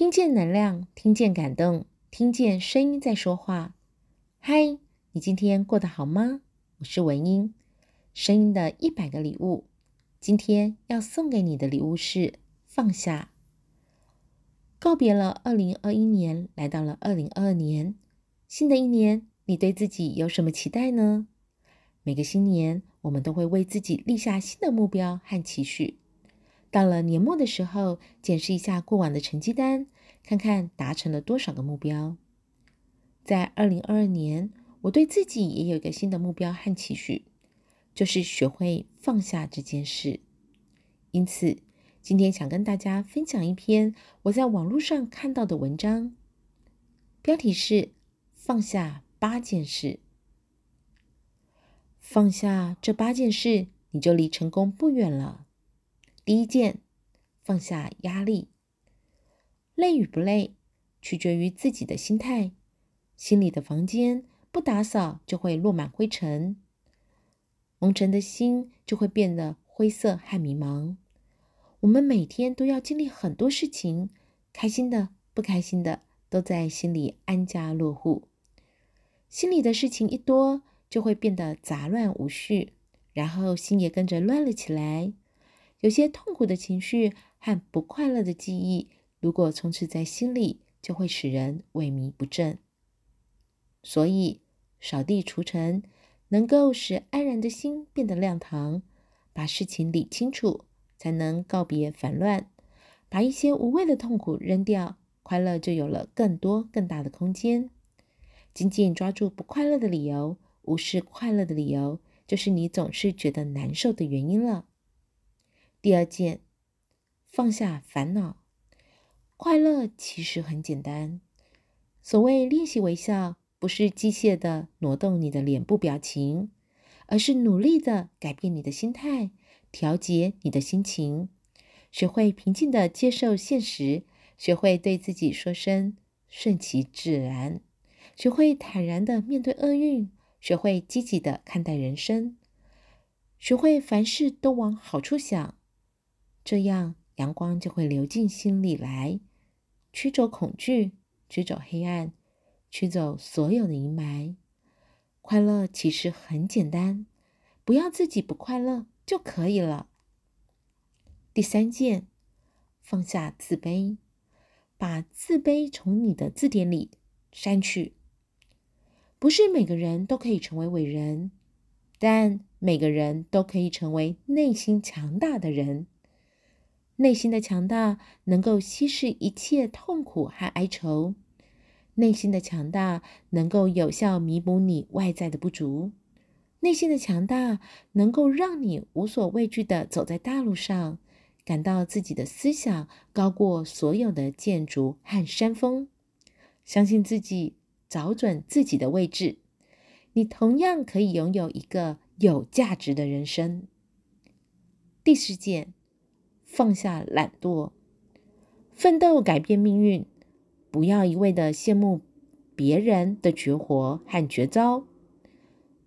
听见能量，听见感动，听见声音在说话。嗨，你今天过得好吗？我是文英，声音的一百个礼物。今天要送给你的礼物是放下。告别了二零二一年，来到了二零二二年，新的一年，你对自己有什么期待呢？每个新年，我们都会为自己立下新的目标和期许。到了年末的时候，检视一下过往的成绩单，看看达成了多少个目标。在二零二二年，我对自己也有一个新的目标和期许，就是学会放下这件事。因此，今天想跟大家分享一篇我在网络上看到的文章，标题是“放下八件事”。放下这八件事，你就离成功不远了。第一件，放下压力。累与不累，取决于自己的心态。心里的房间不打扫，就会落满灰尘。蒙尘的心就会变得灰色和迷茫。我们每天都要经历很多事情，开心的、不开心的，都在心里安家落户。心里的事情一多，就会变得杂乱无序，然后心也跟着乱了起来。有些痛苦的情绪和不快乐的记忆，如果充斥在心里，就会使人萎靡不振。所以，扫地除尘，能够使安然的心变得亮堂。把事情理清楚，才能告别烦乱。把一些无谓的痛苦扔掉，快乐就有了更多更大的空间。紧紧抓住不快乐的理由，无视快乐的理由，就是你总是觉得难受的原因了。第二件，放下烦恼。快乐其实很简单。所谓练习微笑，不是机械的挪动你的脸部表情，而是努力的改变你的心态，调节你的心情，学会平静的接受现实，学会对自己说声顺其自然，学会坦然的面对厄运，学会积极的看待人生，学会凡事都往好处想。这样，阳光就会流进心里来，驱走恐惧，驱走黑暗，驱走所有的阴霾。快乐其实很简单，不要自己不快乐就可以了。第三件，放下自卑，把自卑从你的字典里删去。不是每个人都可以成为伟人，但每个人都可以成为内心强大的人。内心的强大能够稀释一切痛苦和哀愁，内心的强大能够有效弥补你外在的不足，内心的强大能够让你无所畏惧地走在大路上，感到自己的思想高过所有的建筑和山峰，相信自己，找准自己的位置，你同样可以拥有一个有价值的人生。第四件。放下懒惰，奋斗改变命运。不要一味的羡慕别人的绝活和绝招，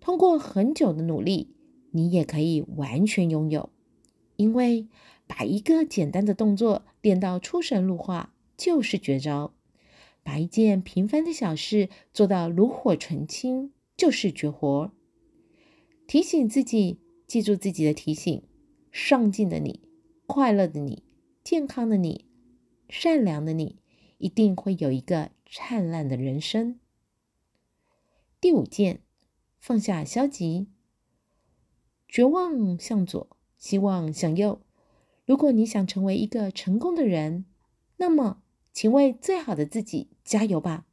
通过很久的努力，你也可以完全拥有。因为把一个简单的动作练到出神入化，就是绝招；把一件平凡的小事做到炉火纯青，就是绝活。提醒自己，记住自己的提醒，上进的你。快乐的你，健康的你，善良的你，一定会有一个灿烂的人生。第五件，放下消极，绝望向左，希望向右。如果你想成为一个成功的人，那么请为最好的自己加油吧！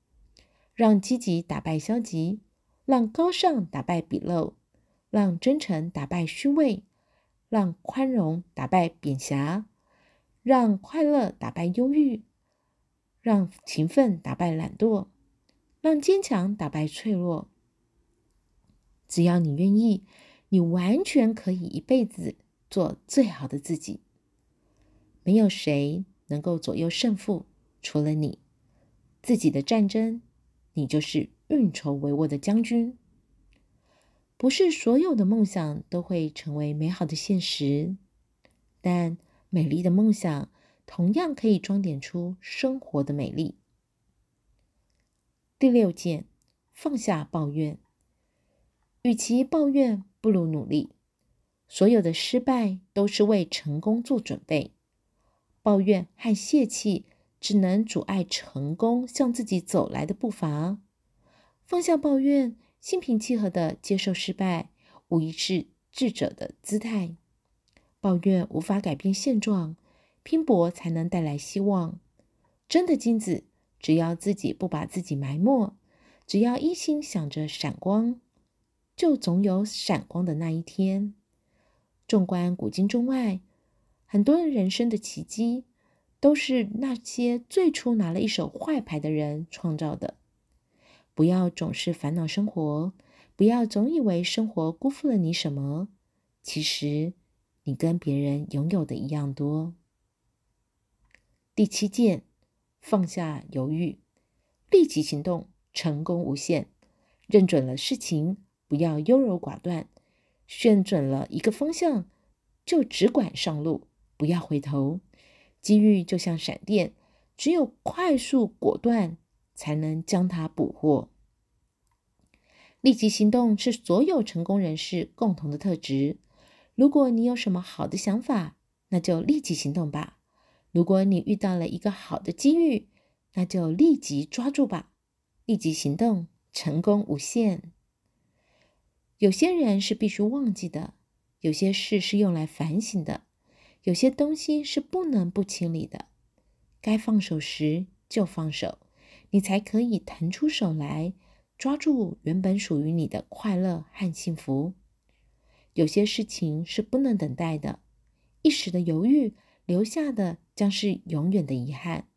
让积极打败消极，让高尚打败鄙陋，让真诚打败虚伪。让宽容打败贬狭，让快乐打败忧郁，让勤奋打败懒惰，让坚强打败脆弱。只要你愿意，你完全可以一辈子做最好的自己。没有谁能够左右胜负，除了你。自己的战争，你就是运筹帷幄的将军。不是所有的梦想都会成为美好的现实，但美丽的梦想同样可以装点出生活的美丽。第六件，放下抱怨。与其抱怨，不如努力。所有的失败都是为成功做准备。抱怨和泄气只能阻碍成功向自己走来的步伐。放下抱怨，心平气和地接受失败，无疑是智者的姿态。抱怨无法改变现状，拼搏才能带来希望。真的金子，只要自己不把自己埋没，只要一心想着闪光，就总有闪光的那一天。纵观古今中外，很多人生的奇迹，都是那些最初拿了一手坏牌的人创造的。不要总是烦恼生活，不要总以为生活辜负了你什么。其实，你跟别人拥有的一样多。第七件，放下犹豫，立即行动，成功无限。认准了事情，不要优柔寡断。选准了一个方向，就只管上路，不要回头。机遇就像闪电，只有快速果断，才能将它捕获。立即行动是所有成功人士共同的特质。如果你有什么好的想法，那就立即行动吧；如果你遇到了一个好的机遇，那就立即抓住吧。立即行动，成功无限。有些人是必须忘记的，有些事是用来反省的，有些东西是不能不清理的。该放手时就放手，你才可以腾出手来，抓住原本属于你的快乐和幸福。有些事情是不能等待的，一时的犹豫留下的将是永远的遗憾。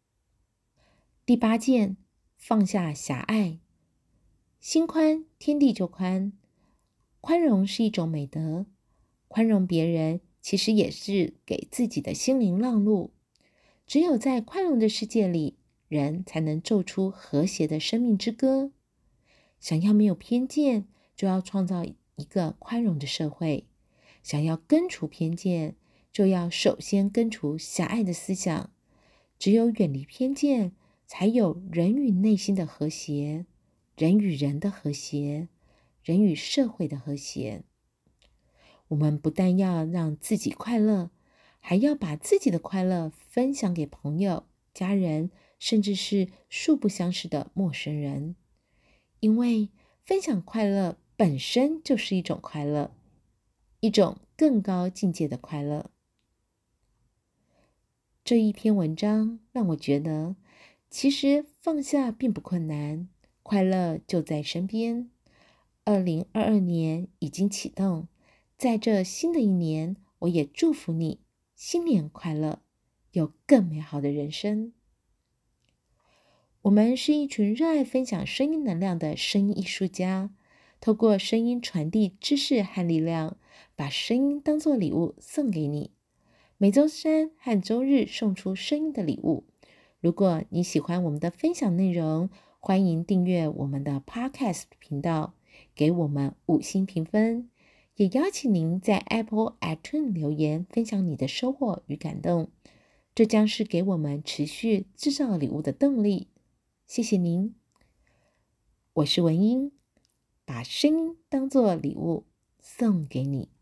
第八件，放下狭隘，心宽，天地就宽。宽容是一种美德，宽容别人其实也是给自己的心灵让路。只有在宽容的世界里，人才能奏出和谐的生命之歌。想要没有偏见，就要创造一个宽容的社会；想要根除偏见，就要首先根除狭隘的思想。只有远离偏见，才有人与内心的和谐，人与人的和谐。人与社会的和谐，我们不但要让自己快乐，还要把自己的快乐分享给朋友、家人，甚至是素不相识的陌生人。因为分享快乐本身就是一种快乐，一种更高境界的快乐。这一篇文章让我觉得，其实放下并不困难，快乐就在身边。二零二二年已经启动，在这新的一年，我也祝福你新年快乐，有更美好的人生。我们是一群热爱分享声音能量的声音艺术家，透过声音传递知识和力量，把声音当作礼物送给你。每周三和周日送出声音的礼物。如果你喜欢我们的分享内容，欢迎订阅我们的 Podcast 频道。给我们五星评分，也邀请您在 Apple iTunes 留言分享你的收获与感动，这将是给我们持续制造礼物的动力。谢谢您，我是文英，把声音当作礼物送给你。